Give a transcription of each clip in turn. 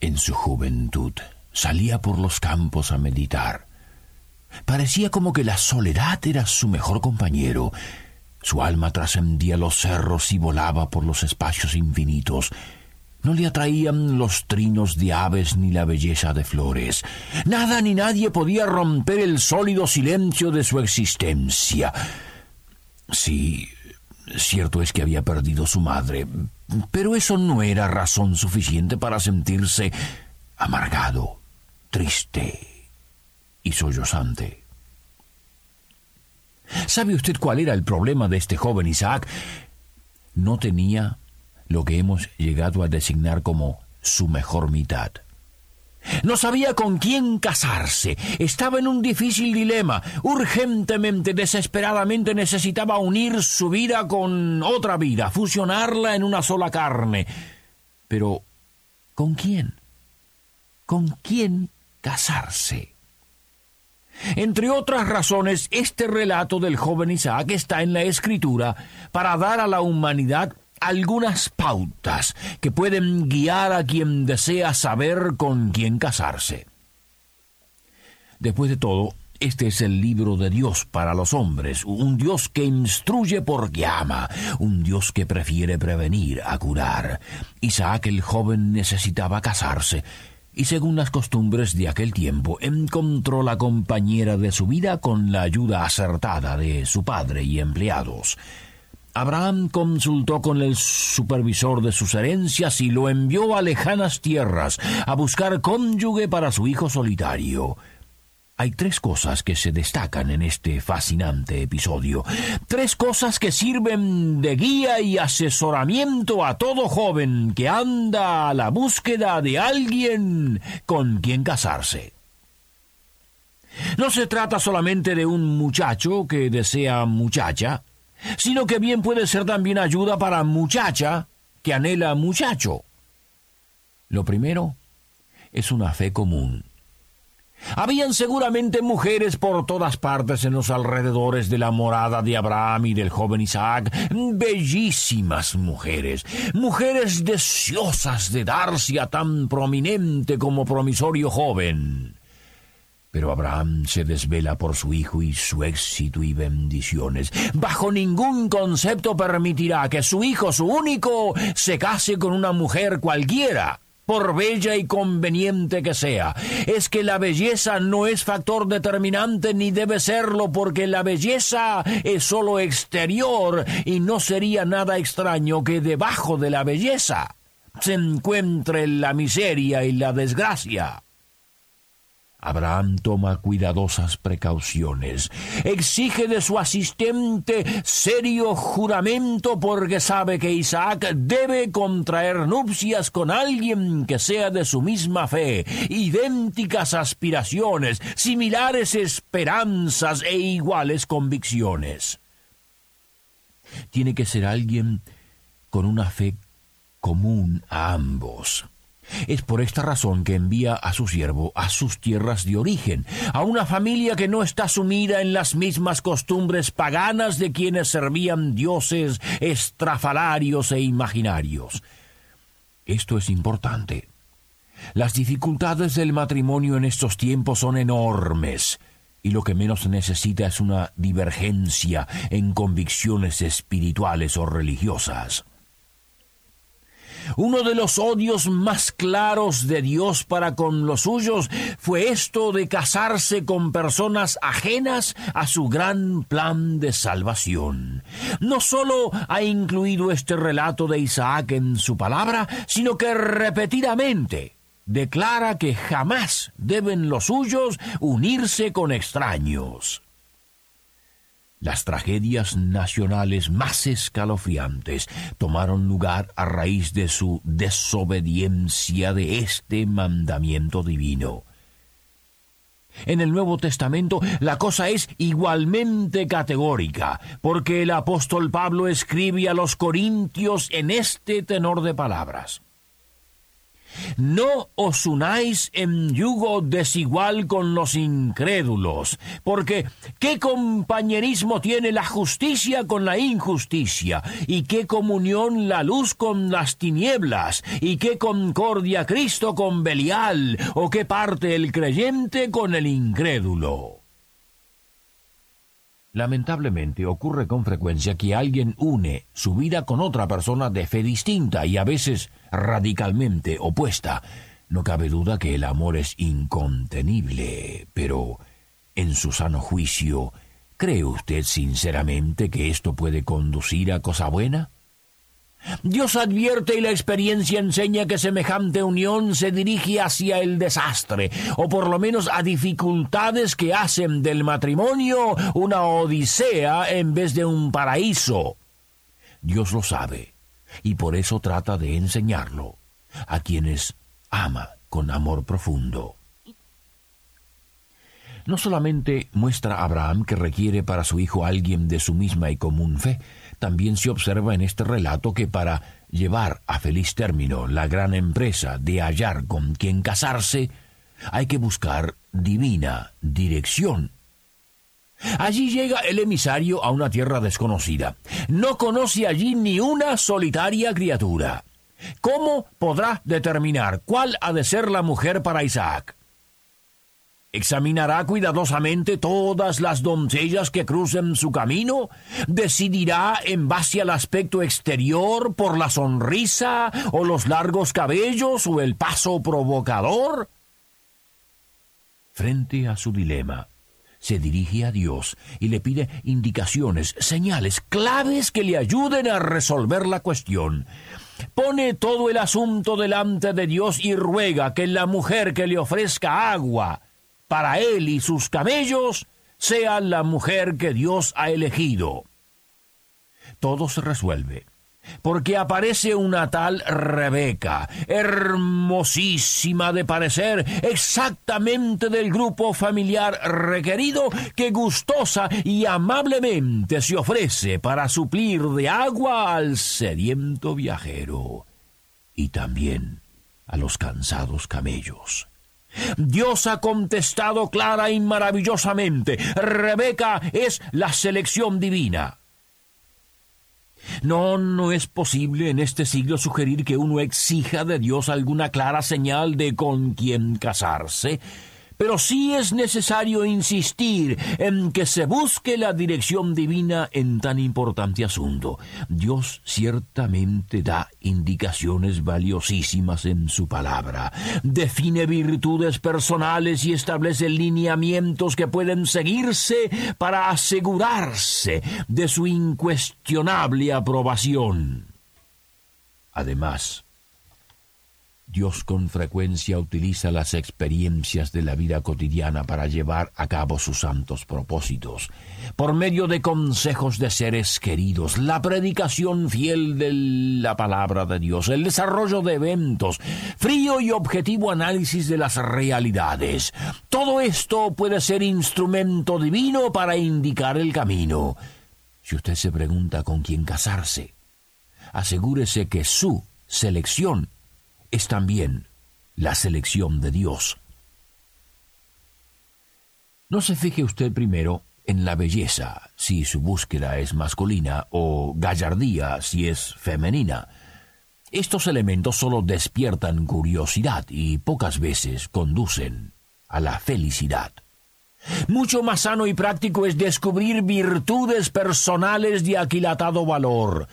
en su juventud. Salía por los campos a meditar. Parecía como que la soledad era su mejor compañero. Su alma trascendía los cerros y volaba por los espacios infinitos. No le atraían los trinos de aves ni la belleza de flores. Nada ni nadie podía romper el sólido silencio de su existencia. Sí, cierto es que había perdido su madre, pero eso no era razón suficiente para sentirse amargado, triste y sollozante. ¿Sabe usted cuál era el problema de este joven Isaac? No tenía lo que hemos llegado a designar como su mejor mitad. No sabía con quién casarse. Estaba en un difícil dilema. Urgentemente, desesperadamente necesitaba unir su vida con otra vida, fusionarla en una sola carne. Pero, ¿con quién? ¿Con quién casarse? Entre otras razones, este relato del joven Isaac está en la escritura para dar a la humanidad algunas pautas que pueden guiar a quien desea saber con quién casarse. Después de todo, este es el libro de Dios para los hombres, un Dios que instruye porque ama, un Dios que prefiere prevenir a curar. Isaac el joven necesitaba casarse, y según las costumbres de aquel tiempo, encontró la compañera de su vida con la ayuda acertada de su padre y empleados. Abraham consultó con el supervisor de sus herencias y lo envió a lejanas tierras a buscar cónyuge para su hijo solitario. Hay tres cosas que se destacan en este fascinante episodio, tres cosas que sirven de guía y asesoramiento a todo joven que anda a la búsqueda de alguien con quien casarse. No se trata solamente de un muchacho que desea muchacha, sino que bien puede ser también ayuda para muchacha que anhela muchacho. Lo primero es una fe común. Habían seguramente mujeres por todas partes en los alrededores de la morada de Abraham y del joven Isaac, bellísimas mujeres, mujeres deseosas de darse a tan prominente como promisorio joven. Pero Abraham se desvela por su hijo y su éxito y bendiciones. Bajo ningún concepto permitirá que su hijo, su único, se case con una mujer cualquiera, por bella y conveniente que sea. Es que la belleza no es factor determinante ni debe serlo porque la belleza es sólo exterior y no sería nada extraño que debajo de la belleza se encuentre la miseria y la desgracia. Abraham toma cuidadosas precauciones. Exige de su asistente serio juramento porque sabe que Isaac debe contraer nupcias con alguien que sea de su misma fe, idénticas aspiraciones, similares esperanzas e iguales convicciones. Tiene que ser alguien con una fe común a ambos. Es por esta razón que envía a su siervo a sus tierras de origen, a una familia que no está sumida en las mismas costumbres paganas de quienes servían dioses estrafalarios e imaginarios. Esto es importante. Las dificultades del matrimonio en estos tiempos son enormes, y lo que menos necesita es una divergencia en convicciones espirituales o religiosas. Uno de los odios más claros de Dios para con los suyos fue esto de casarse con personas ajenas a su gran plan de salvación. No sólo ha incluido este relato de Isaac en su palabra, sino que repetidamente declara que jamás deben los suyos unirse con extraños. Las tragedias nacionales más escalofriantes tomaron lugar a raíz de su desobediencia de este mandamiento divino. En el Nuevo Testamento la cosa es igualmente categórica, porque el apóstol Pablo escribe a los Corintios en este tenor de palabras. No os unáis en yugo desigual con los incrédulos, porque ¿qué compañerismo tiene la justicia con la injusticia? ¿Y qué comunión la luz con las tinieblas? ¿Y qué concordia Cristo con Belial? ¿O qué parte el creyente con el incrédulo? Lamentablemente ocurre con frecuencia que alguien une su vida con otra persona de fe distinta y a veces radicalmente opuesta. No cabe duda que el amor es incontenible, pero en su sano juicio, ¿cree usted sinceramente que esto puede conducir a cosa buena? Dios advierte y la experiencia enseña que semejante unión se dirige hacia el desastre, o por lo menos a dificultades que hacen del matrimonio una odisea en vez de un paraíso. Dios lo sabe, y por eso trata de enseñarlo a quienes ama con amor profundo. No solamente muestra Abraham que requiere para su hijo alguien de su misma y común fe, también se observa en este relato que para llevar a feliz término la gran empresa de hallar con quien casarse, hay que buscar divina dirección. Allí llega el emisario a una tierra desconocida. No conoce allí ni una solitaria criatura. ¿Cómo podrá determinar cuál ha de ser la mujer para Isaac? Examinará cuidadosamente todas las doncellas que crucen su camino, decidirá en base al aspecto exterior, por la sonrisa, o los largos cabellos, o el paso provocador. Frente a su dilema, se dirige a Dios y le pide indicaciones, señales, claves que le ayuden a resolver la cuestión. Pone todo el asunto delante de Dios y ruega que la mujer que le ofrezca agua, para él y sus camellos sea la mujer que Dios ha elegido. Todo se resuelve, porque aparece una tal Rebeca, hermosísima de parecer, exactamente del grupo familiar requerido, que gustosa y amablemente se ofrece para suplir de agua al sediento viajero y también a los cansados camellos. Dios ha contestado clara y maravillosamente. Rebeca es la selección divina. No, no es posible en este siglo sugerir que uno exija de Dios alguna clara señal de con quién casarse. Pero sí es necesario insistir en que se busque la dirección divina en tan importante asunto. Dios ciertamente da indicaciones valiosísimas en su palabra, define virtudes personales y establece lineamientos que pueden seguirse para asegurarse de su incuestionable aprobación. Además, Dios con frecuencia utiliza las experiencias de la vida cotidiana para llevar a cabo sus santos propósitos, por medio de consejos de seres queridos, la predicación fiel de la palabra de Dios, el desarrollo de eventos, frío y objetivo análisis de las realidades. Todo esto puede ser instrumento divino para indicar el camino. Si usted se pregunta con quién casarse, asegúrese que su selección es también la selección de Dios. No se fije usted primero en la belleza, si su búsqueda es masculina, o gallardía, si es femenina. Estos elementos solo despiertan curiosidad y pocas veces conducen a la felicidad. Mucho más sano y práctico es descubrir virtudes personales de aquilatado valor,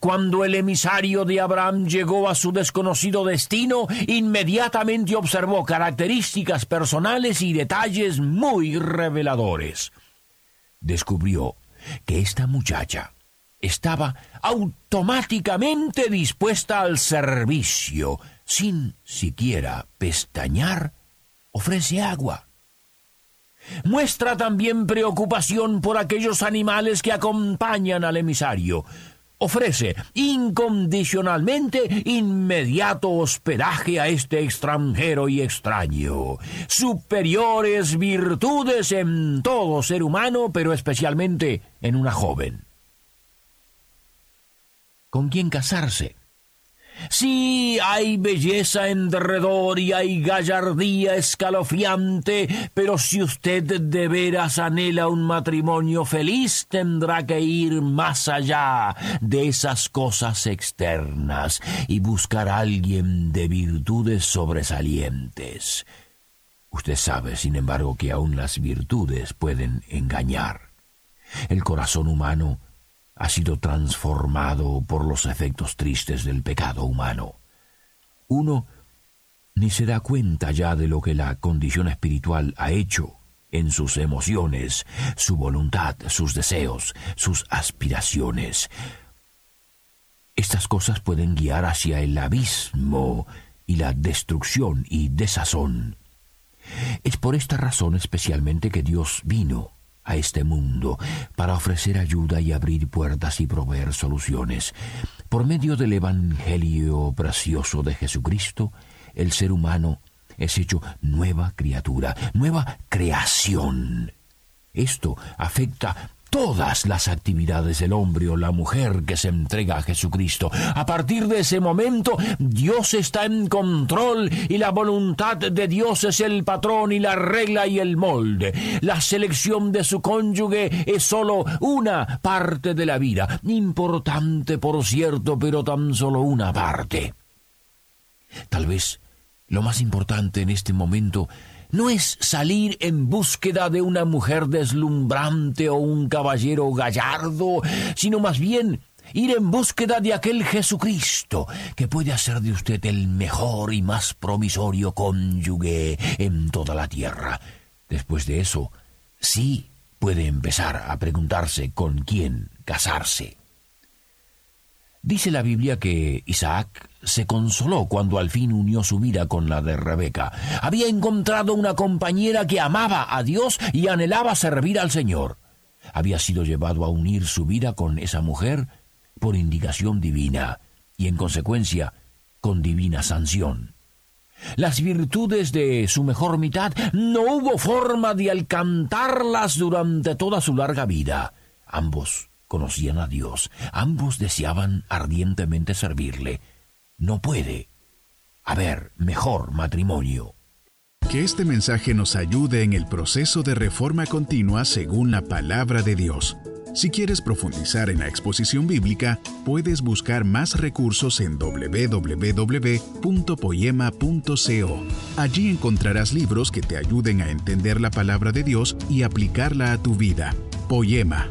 cuando el emisario de Abraham llegó a su desconocido destino, inmediatamente observó características personales y detalles muy reveladores. Descubrió que esta muchacha estaba automáticamente dispuesta al servicio, sin siquiera pestañear, ofrece agua. Muestra también preocupación por aquellos animales que acompañan al emisario. Ofrece incondicionalmente inmediato hospedaje a este extranjero y extraño. Superiores virtudes en todo ser humano, pero especialmente en una joven. ¿Con quién casarse? Sí, hay belleza en derredor y hay gallardía escalofriante, pero si usted de veras anhela un matrimonio feliz, tendrá que ir más allá de esas cosas externas y buscar a alguien de virtudes sobresalientes. Usted sabe, sin embargo, que aun las virtudes pueden engañar. El corazón humano ha sido transformado por los efectos tristes del pecado humano. Uno ni se da cuenta ya de lo que la condición espiritual ha hecho en sus emociones, su voluntad, sus deseos, sus aspiraciones. Estas cosas pueden guiar hacia el abismo y la destrucción y desazón. Es por esta razón especialmente que Dios vino a este mundo para ofrecer ayuda y abrir puertas y proveer soluciones. Por medio del Evangelio precioso de Jesucristo, el ser humano es hecho nueva criatura, nueva creación. Esto afecta todas las actividades del hombre o la mujer que se entrega a Jesucristo. A partir de ese momento, Dios está en control y la voluntad de Dios es el patrón y la regla y el molde. La selección de su cónyuge es solo una parte de la vida, importante por cierto, pero tan solo una parte. Tal vez lo más importante en este momento no es salir en búsqueda de una mujer deslumbrante o un caballero gallardo, sino más bien ir en búsqueda de aquel Jesucristo que puede hacer de usted el mejor y más promisorio cónyuge en toda la tierra. Después de eso, sí puede empezar a preguntarse con quién casarse. Dice la Biblia que Isaac se consoló cuando al fin unió su vida con la de Rebeca. Había encontrado una compañera que amaba a Dios y anhelaba servir al Señor. Había sido llevado a unir su vida con esa mujer por indicación divina y en consecuencia con divina sanción. Las virtudes de su mejor mitad no hubo forma de alcantarlas durante toda su larga vida. Ambos conocían a Dios, ambos deseaban ardientemente servirle. No puede haber mejor matrimonio. Que este mensaje nos ayude en el proceso de reforma continua según la palabra de Dios. Si quieres profundizar en la exposición bíblica, puedes buscar más recursos en www.poema.co. Allí encontrarás libros que te ayuden a entender la palabra de Dios y aplicarla a tu vida. Poema,